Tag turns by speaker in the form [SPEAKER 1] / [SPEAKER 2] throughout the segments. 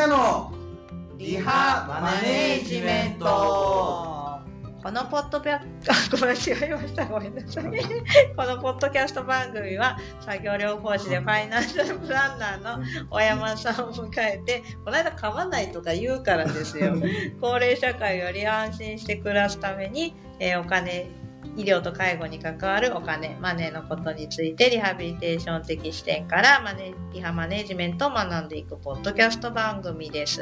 [SPEAKER 1] なの
[SPEAKER 2] リハマネージメントこのポッドキャスト、ごめん、違いました。ごめんなさい。このポッドキャスト番組は、作業療法士でファイナンシャルプランナーの小山さんを迎えて、この間噛まないとか言うからですよ。高齢社会より安心して暮らすために、えー、お金、医療と介護に関わるお金、マネーのことについてリハビリテーション的視点からマネリハマネジメントを学んでいくポッドキャスト番組です。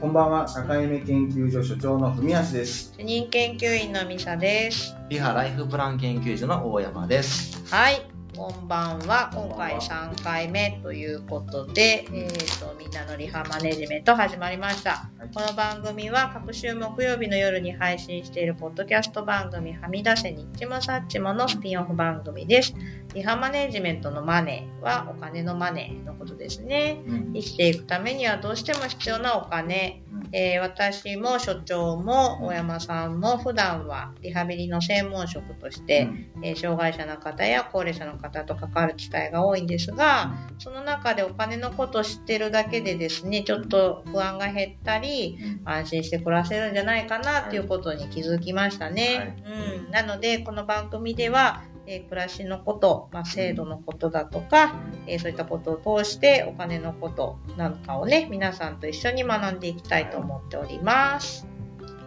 [SPEAKER 1] こんばんは、境目研究所所長の文康です。
[SPEAKER 2] 主任研究員のミサです。
[SPEAKER 3] リハライフプラン研究所の大山です。
[SPEAKER 2] はい。こんばんは。今回3回目ということで、えーと、みんなのリハマネジメント始まりました。はい、この番組は各週木曜日の夜に配信しているポッドキャスト番組はみ出せニッチもサッチものスピンオフ番組です。リハマネジメントのマネーはお金のマネーのことですね。うん、生きていくためにはどうしても必要なお金、えー、私も所長も大山さんも普段はリハビリの専門職として、うん、えー、障害者の方や高齢者の方と関わる機会が多いんですが、その中でお金のことを知ってるだけでですね、ちょっと不安が減ったり、安心して暮らせるんじゃないかなっていうことに気づきましたね。はい、うん、なので、この番組では、えー、暮らしのこと、まあ、制度のことだとか、えー、そういったことを通してお金のことなんかをね、皆さんと一緒に学んでいきたいと思っております。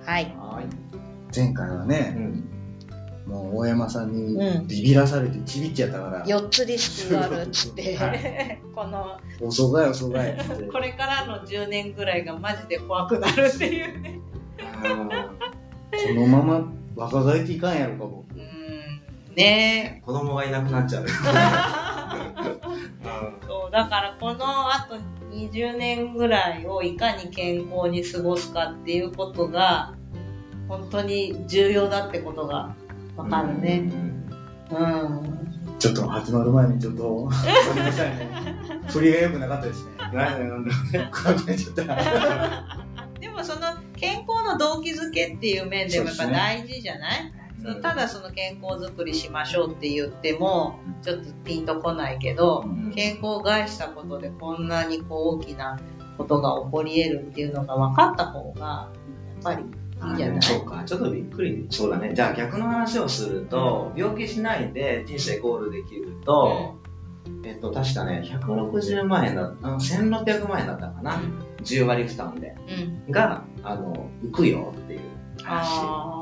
[SPEAKER 2] はい。はい
[SPEAKER 1] 前回はね、うん、もう大山さんにビビらされてちびっちゃったから、
[SPEAKER 2] うん、4つリスクがあるっつって、はい、この。
[SPEAKER 1] 遅がい遅がい
[SPEAKER 2] これからの10年ぐらいがマジで怖くなるっていうね。
[SPEAKER 1] このまま若返っていかんやろか僕。
[SPEAKER 2] ね。
[SPEAKER 3] 子供がいなくなっちゃう。
[SPEAKER 2] そうだからこのあと20年ぐらいをいかに健康に過ごすかっていうことが本当に重要だってことがわかるね。うん。
[SPEAKER 1] ちょっと始まる前にちょっと、ごめんなさいね。振りが良くなかったですね。
[SPEAKER 2] でもその健康の動機づけっていう面でもやっぱ大事じゃない、ただその健康づくりしましょうって言ってもちょっとピンとこないけど、健康を害したことでこんなにこう大きなことが起こり得るっていうのが分かった方がやっぱり
[SPEAKER 3] そうか。ちょっとびっくりそうだね。じゃあ逆の話をすると、病気しないで人生ゴールできると、えっと、確かね、160万円だ、あの1600万円だったかな、うん、10割負担で、うん、が、あの、浮くよっていう話。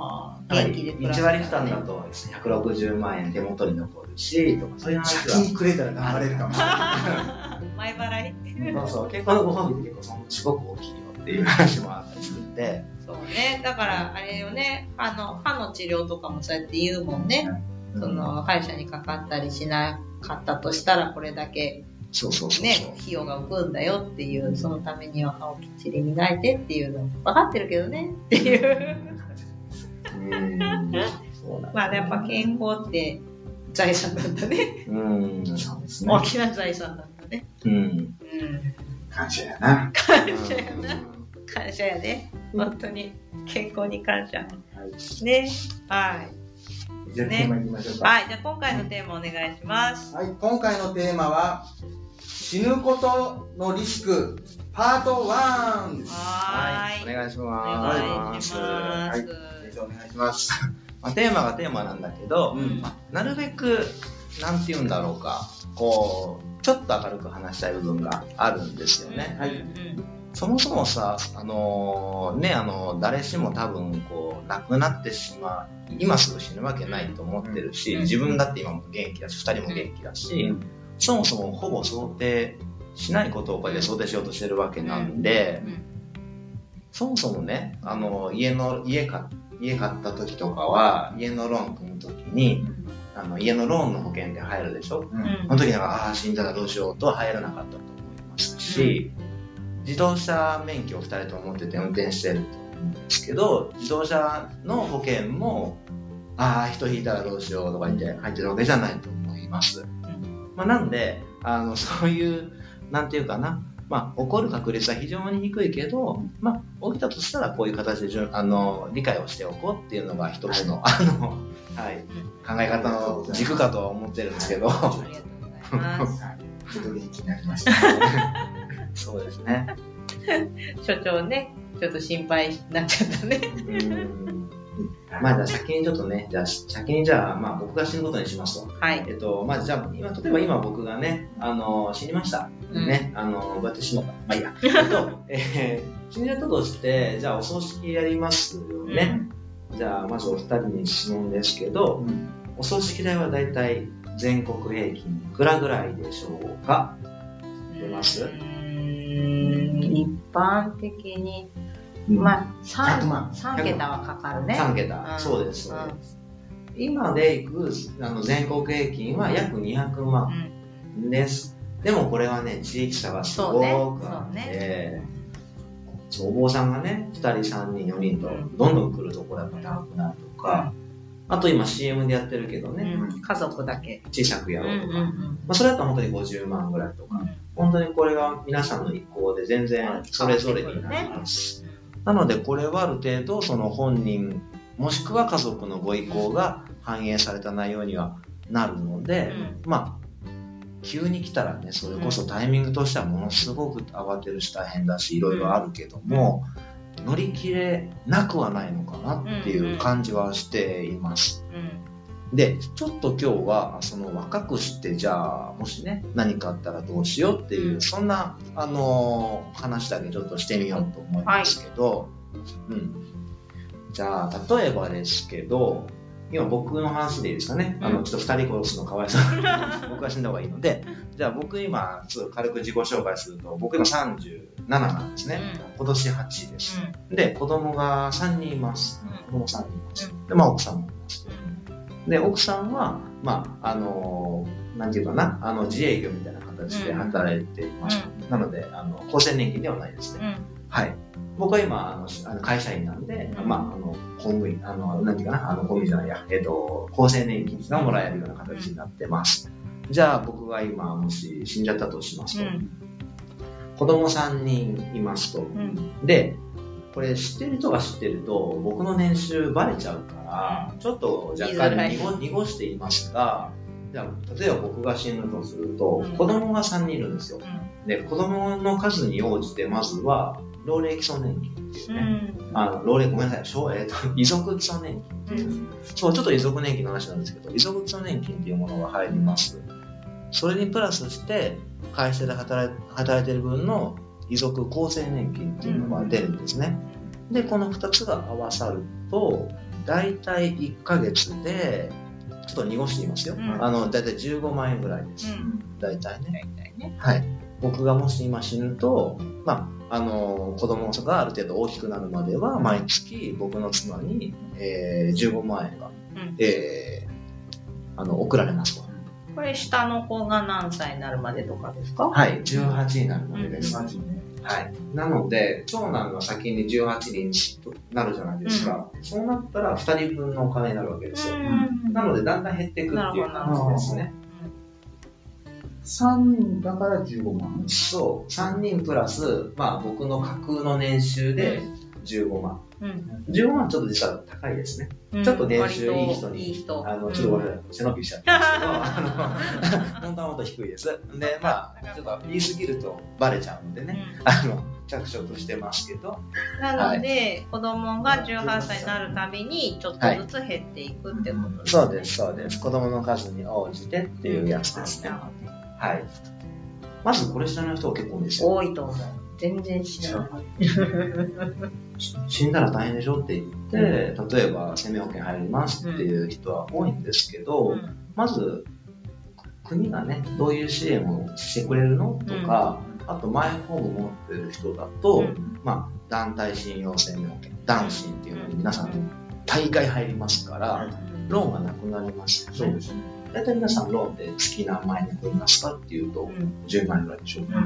[SPEAKER 3] 元気で1割負担だと160万円手元に残るし、とか
[SPEAKER 1] そういう話は。借金くれたら流れるかも。
[SPEAKER 2] 前払
[SPEAKER 3] いそうそう、結構のご褒美って結構すごく大きい。よっていう話もあったりするんで。
[SPEAKER 2] そうね。だからあれよね、あの、歯の治療とかもそうやって言うもんね。うん、その、歯医者にかかったりしなかったとしたらこれだけ
[SPEAKER 3] そうそうそう
[SPEAKER 2] ね、費用が浮くんだよっていう、そのためには歯をきっちり磨いてっていうの分かってるけどねっていう。まあやっぱ健康って財産なんだね。うん、そうですね。大きな財産なんだね。うん。うん。
[SPEAKER 1] 感謝やな。
[SPEAKER 2] 感謝やな。感謝やね。本当に。健康に感謝。はい、ね。はい。
[SPEAKER 1] じゃあ、テーマいきましょう
[SPEAKER 2] か。はい。じゃあ今回のテーマお願いします。
[SPEAKER 1] はい。今回のテーマは、死ぬことのリスク、パート1。
[SPEAKER 2] は
[SPEAKER 3] い。お願いします。
[SPEAKER 2] お願いします。はい
[SPEAKER 1] お願いします。
[SPEAKER 3] まあ、テーマがテーマなんだけど、うん、まあ、なるべく、なんて言うんだろうか、こう、ちょっと明るく話したい部分があるんですよね。はい。そもそもさ、あのー、ね、あの、誰しも多分、こう、亡くなってしまう、今すぐ死ぬわけないと思ってるし、自分だって今も元気だし、二人も元気だし、そもそもほぼ想定しないことをこれで想定しようとしてるわけなんで、そもそもね、あの、家の、家買家買った時とかは、家のローン組む時に、あの、家のローンの保険で入るでしょ、うん、その時なんか、ああ、死んだらどうしようとは入らなかったと思いましたし、自動車免許を2人とも持ってて運転してるんですけど、自動車の保険も、ああ、人引いたらどうしようとか言って入ってるわけじゃないと思います。まあ、なんで、あの、そういう、なんていうかな、まあ、起こる確率は非常に低いけど、まあ、起きたとしたらこういう形であの理解をしておこうっていうのが一つの、はい、あの、はい、考え方の軸かとは思ってるんですけど。ありがとうございます。ちょっと元気になりました、そうですね。
[SPEAKER 2] 所長ね、ちょっと心配になっちゃったね。
[SPEAKER 3] まあじゃあ先にちょっとね、じゃあ先にじゃあまあ僕が死ぬことにしますと。
[SPEAKER 2] はい。
[SPEAKER 3] えっと、まあじゃあ今、例えば今僕がね、あの、死にました。うん、ね、あの、どうやって死ぬのか。まあいいや。えっと、えー、死んじゃったとして、じゃあお葬式やりますよね。うん、じゃあまずお二人に質問ですけど、うん、お葬式代はだいたい全国平均いくらぐらいでしょうか？出ます？
[SPEAKER 2] 一般的にまあ、3, 万。3桁はかかるね。
[SPEAKER 3] 3桁、うん、そうです、そうです。今でいくあの全国平均は約200万です。うん、でもこれはね、地域差がすごくあって、ね。お坊さんがね、2人、3人、4人と、どんどん来るところやっぱ高くなるとか、あと今 CM でやってるけどね、
[SPEAKER 2] うん、家族だけ。
[SPEAKER 3] 小さくやろうとか、まあ、それだと本当に50万ぐらいとか、本当にこれが皆さんの意向で全然それぞれになります。なのでこれはある程度その本人もしくは家族のご意向が反映された内容にはなるので、うん、まあ急に来たらねそれこそタイミングとしてはものすごく慌てるし大変だしいろいろあるけども、乗り切れなくはないのかなっていう感じはしています。で、ちょっと今日は、その若くしてじゃあ、もしね、何かあったらどうしようっていう、そんな、あのー、話だけちょっとしてみようと思いますけど、はい、うん。じゃあ、例えばですけど、今僕の話でいいですかね。あの、ちょっと二人殺すのかわいそう。僕は死んだ方がいいので、じゃあ僕今、ちょっと軽く自己紹介すると、僕今37なんですね。うん、今年8です、うん。で、子供が3人います。子供3人います。で、まあ奥さんもいます。で、奥さんは、まあ、あのー、なんていうかな、あの、自営業みたいな形で働いていました。うん、なので、あの、厚生年金ではないですね。うん、はい。僕は今、あの、会社員なんで、うん、まあ、あの、公務員、あの、なんていうかな、あの、公務員じゃないや、えっ、ー、と、厚生年金がもらえるような形になってます。じゃあ、僕が今、もし死んじゃったとしますと、子供3人いますと。で、これ知ってる人が知ってると、僕の年収バレちゃうから、ちょっと若干濁濁していますが、じゃあ、例えば僕が死ぬとすると、子供が3人いるんですよ。で、子供の数に応じて、まずは、老齢基礎年金っていうね、うん、あの老齢、ごめんなさい、小えーと、遺族基礎年金っていう、うん、そう、ちょっと遺族年金の話なんですけど、遺族基礎年金っていうものが入ります。それにプラスして、会社で働いてる分の遺族厚生年金っていうのが出るんですね。で、この2つが合わさると、大体1ヶ月で、ちょっと濁していますよ。うん、あの、大体15万円ぐらいです。うん、大体ね。大体ね。はい。僕がもし今死ぬと、まあ、あの、子供がある程度大きくなるまでは、毎月僕の妻に、えー、15万円が、うん、えー、あの、送られますと。
[SPEAKER 2] これ下の子が何歳になるまでとかですか？
[SPEAKER 3] はい、18になるまでです。うんはい。なので、長男が先に18人となるじゃないですか。うん、そうなったら2人分のお金になるわけですよ。なので、だんだん減っていくっていう感じですね。
[SPEAKER 1] 3人だから15万
[SPEAKER 3] そう。3人プラス、まあ僕の架空の年収で15万。うん、15万ちょっと実は高いですね。うん、ちょっと年収いい人に、いい人あの、ちょっとごめんなさい、背伸びしちゃったんですけど、本当はもっと低いです。で、まあ、ちょっと言い過ぎるとバレちゃうんでね、うん、あの、着色してますけど。
[SPEAKER 2] なので、はい、子供が18歳になるたびに、ちょっとずつ減っていくってこと
[SPEAKER 3] ですね、はい、そうです、そうです。子供の数に応じてっていうやつですね。はい。まずこれ知らない人は結構多いですよ。
[SPEAKER 2] 多いと思う。全然知らない。
[SPEAKER 3] 死んだら大変でしょって言って、例えば生命保険入りますっていう人は多いんですけど、うん、まず国がね、どういう支援をしてくれるのとか、うん、あとマイホーム持ってる人だと、うん、まあ、団体信用生命保険、団信っていうのに皆さん大概入りますから、ローンがなくなりますよね。そうですね。大体皆さんローンで月何万円で取りますかっていうと、10万円ぐらいでしょうか。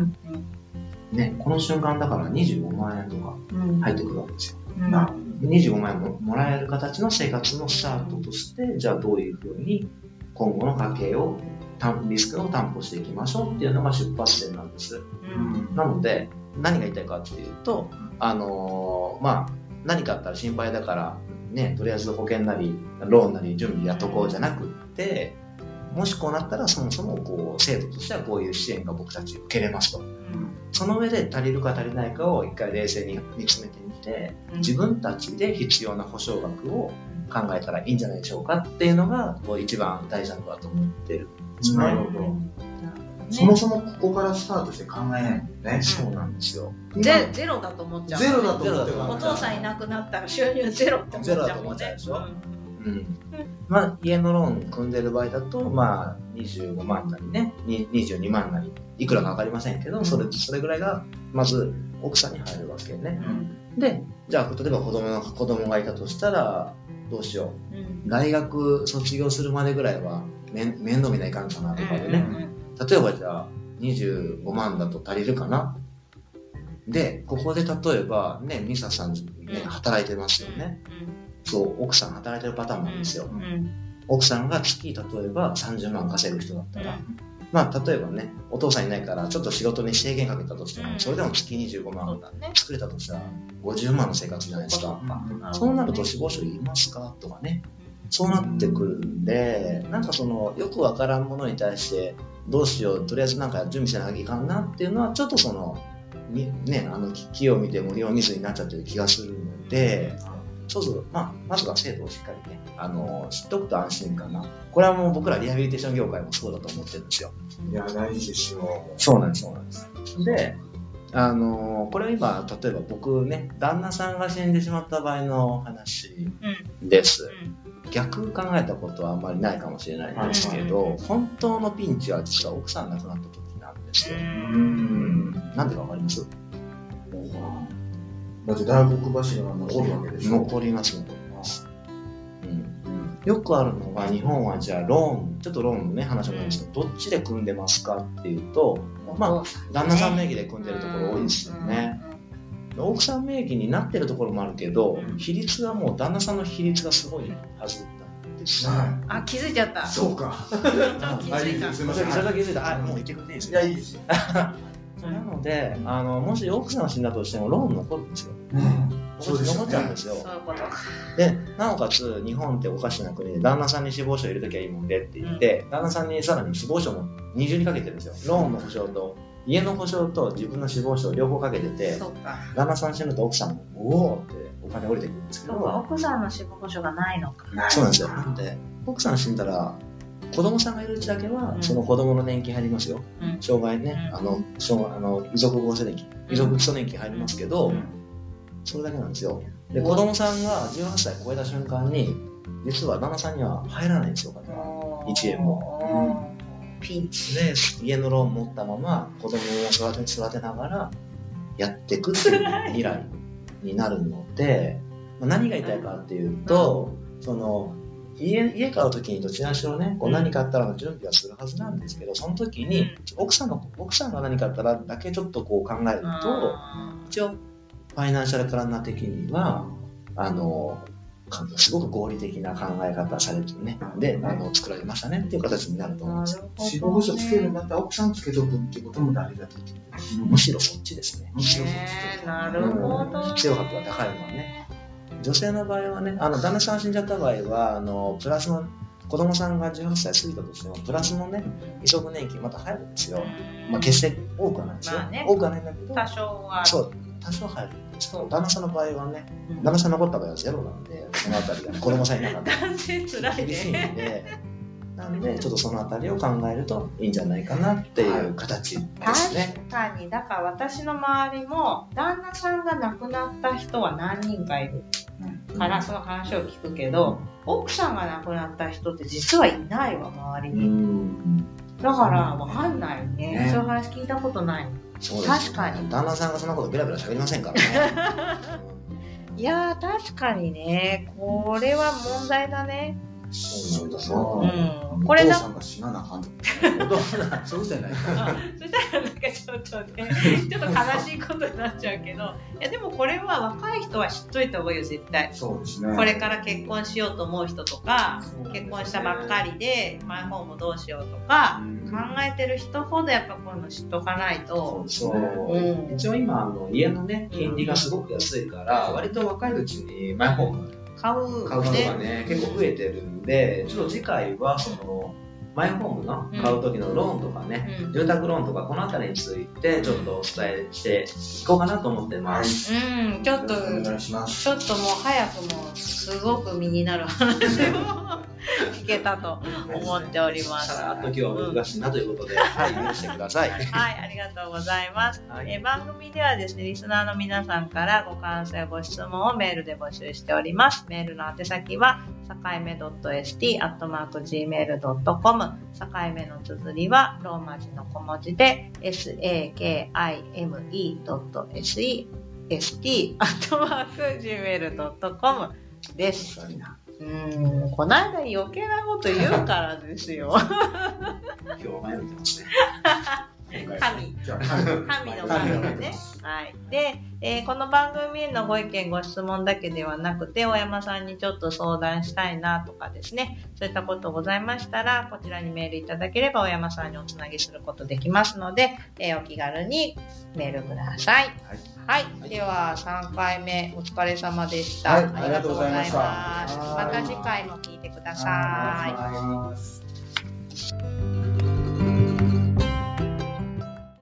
[SPEAKER 3] ね、この瞬間だから25万円とか入ってくるわけですよ。うん、25万円ももらえる形の生活のスタートとして、じゃあどういうふうに今後の家計を、リスクを担保していきましょうっていうのが出発点なんです。うん、なので、何が言いたいかっていうと、あのー、まあ、何かあったら心配だから、ね、とりあえず保険なり、ローンなり準備やっとこうじゃなくって、もしこうなったらそもそもこう制度としてはこういう支援が僕たち受けれますと、その上で足りるか足りないかを一回冷静に見つめてみて、自分たちで必要な保証額を考えたらいいんじゃないでしょうかっていうのがこう一番大事なことだと思ってる。
[SPEAKER 1] なるほど。そもそもここからスタートして考えないもんね。
[SPEAKER 3] そうなんですよ。
[SPEAKER 2] ゼゼロだと思っちゃう。
[SPEAKER 1] ゼロだと思って
[SPEAKER 2] お父さんいなくなったら収入ゼロって思っちゃうもんね。
[SPEAKER 3] ゼロだと思っちゃうでしょ。うん、まあ、家のローン組んでる場合だと、まあ、25万なりね、22万なり、いくらか分かりませんけど、それ、それぐらいが、まず、奥さんに入るわけね。うん、で、じゃあ、例えば子供の、子供がいたとしたら、どうしよう。うん、大学卒業するまでぐらいは、面倒見ないかんかなとかでね。例えばじゃあ、25万だと足りるかなで、ここで例えば、ね、ミサさん、ね、働いてますよね。そう、奥さん働いてるパターンなんですよ。うん、奥さんが月、例えば30万稼ぐ人だったら、うん、まあ、例えばね、お父さんいないから、ちょっと仕事に制限かけたとしても、それでも月25万作れたとしたら、50万の生活じゃないですか？そうなると死亡書いりますか？とかね。そうなってくるんで、なんかその、よくわからんものに対して、どうしよう、とりあえずなんか準備しなきゃいかんなっていうのは、ちょっとその、ね、あの、木を見て森を見ずになっちゃってる気がするので、そうそう、まあ、まずは制度をしっかりね、あの、知っておくと安心かな。これはもう僕らリハビリテーション業界もそうだと思ってるんですよ。
[SPEAKER 1] いや、大事ですよ。
[SPEAKER 3] そうなんです、そうなんです。で、あの、これ今、例えば僕ね、旦那さんが死んでしまった場合の話です。うん、逆考えたことはあんまりないかもしれないんですけど、本当のピンチは実は奥さん亡くなった時なんですよ。うん。なんでかわかります？
[SPEAKER 1] だって大黒柱が残るわけでしょ
[SPEAKER 3] 残ります、残ります。うん。よくあるのが、日本はじゃあローン、ちょっとローンのね、話もあるんですけど、どっちで組んでますかっていうと、まあ、旦那さん名義で組んでるところ多いですよね。奥さん名義になってるところもあるけど、比率はもう旦那さんの比率がすごいはず
[SPEAKER 2] ですね。あ、気づいちゃった。
[SPEAKER 1] そうか。
[SPEAKER 2] 気づいた。
[SPEAKER 3] すみません。それ気づいた。あ、もう言ってくれていいです
[SPEAKER 1] かいや、いいですよ。
[SPEAKER 3] なので、あの、もし奥さんが死んだとしてもローン残るんですよ。うん。そうです残っちゃうんですよ。そういうことで、なおかつ、日本っておかしな国で、旦那さんに死亡書を入れときゃいいもんでって言って、うん、旦那さんにさらに死亡書も二重にかけてるんですよ。ローンの保証と、家の保証と自分の死亡書を両方かけてて、旦那さん死ぬと奥さんも、おおってお金降りてくるんですけど。
[SPEAKER 2] 奥さんの死亡保証がないのか。
[SPEAKER 3] そうなんですよ。なんで、奥さん死んだら、子供さんがいるうちだけは、その子供の年金入りますよ。うん、障害ね、あの、障あの遺族合成年金、遺族基礎年金入りますけど、それだけなんですよ。で、子供さんが18歳超えた瞬間に、実は旦那さんには入らないんですよ、お金は。1円も。ピンチで家のローン持ったまま子供を育て育てながらやっていくっていう未来になるので、まあ、何が言いたいかっていうと、その家家買う時にどちらにしろねこう何かあったら準備はするはずなんですけどその時に奥さんの奥さんが何かあったらだけちょっとこう考えると一応ファイナンシャルプランナー的にはあのすごく合理的な考え方されてね、で、あの、作られましたねっていう形になると思います。
[SPEAKER 1] 死亡保障つけるんだったら奥さんつけとくっていうことも大事だと
[SPEAKER 3] むしろそっちですね。
[SPEAKER 2] むしろそっち。なるほど。
[SPEAKER 3] 必要額が高いのはね。女性の場合はね、あの、旦那さん死んじゃった場合は、あの、プラスの、子供さんが18歳過ぎたとしても、プラスのね、移植年金また入るんですよ。まあ、決して多くはないですよ。まあね、多くはないんだけど、
[SPEAKER 2] 多少は。
[SPEAKER 3] そう、多少入るんですけど、旦那さんの場合はね、旦那さん残った場合はゼロなんで、そのあたりが、ね、子供さんいなかったら。
[SPEAKER 2] 男性つらい
[SPEAKER 3] 厳しいんで、なんで、ちょっとそのあたりを考えるといいんじゃないかなっていう形ですね。
[SPEAKER 2] 確かに、だから私の周りも、旦那さんが亡くなった人は何人かいる。からその話を聞くけど、奥さんが亡くなった人って実はいないわ、周りに。だからわかんないよね。ねそういう話聞いたことない。
[SPEAKER 3] そうです、ね、確かに。旦那さんがそんなことベラベラ喋りませんからね。
[SPEAKER 2] いやー、確かにね、これは問題だね。
[SPEAKER 1] そうだな。うん。これだ。お父さんが死ななあかんお父さん、そうじゃないか。
[SPEAKER 2] そしたらなんかちょっとね、ちょっと悲しいことになっちゃうけど、いやでもこれは若い人は知っといた方がいいよ、絶対。
[SPEAKER 1] そうですね。
[SPEAKER 2] これから結婚しようと思う人とか、結婚したばっかりで、マイホームどうしようとか、考えてる人ほどやっぱこういうの知っとかないと。
[SPEAKER 3] そう。うん、一応今、あの家のね、金利がすごく安いから、割と若いうちにマイホーム
[SPEAKER 2] 買う、
[SPEAKER 3] 買う人がね、結構増えてるんで、ちょっと次回は、その、マイホームの買う時のローンとかね、うん、住宅ローンとかこの辺りについてちょっとお伝えしていこうかなと思ってます。
[SPEAKER 2] うん、ちょっと、ちょっともう早くもすごく身になる話を聞けたと思っております。
[SPEAKER 3] さらっと今日は難しいなということで、はい、許してください。はい、
[SPEAKER 2] ありがとうございます。はい、え番組ではですね、リスナーの皆さんからご感想やご質問をメールで募集しております。メールの宛先は、さかいめ .st.gmail.com 境目の綴りはローマ字の小文字で sakime.st.gmail.com です。うん、この間余計なこと言うからですよ。今
[SPEAKER 3] 日迷ってますね。
[SPEAKER 2] 神。神の神がね。はい。で、えー、この番組へのご意見、ご質問だけではなくて、大山さんにちょっと相談したいなとかですね、そういったことございましたら、こちらにメールいただければ、大山さんにおつなぎすることできますので、えー、お気軽にメールください。はい。はい、では、3回目、お疲れ様でした。
[SPEAKER 1] はい、ありがとうございました。
[SPEAKER 2] また次回も聞いてください。